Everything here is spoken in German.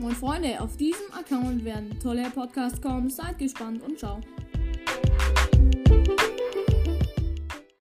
Moin Freunde, auf diesem Account werden tolle Podcasts kommen. Seid gespannt und ciao.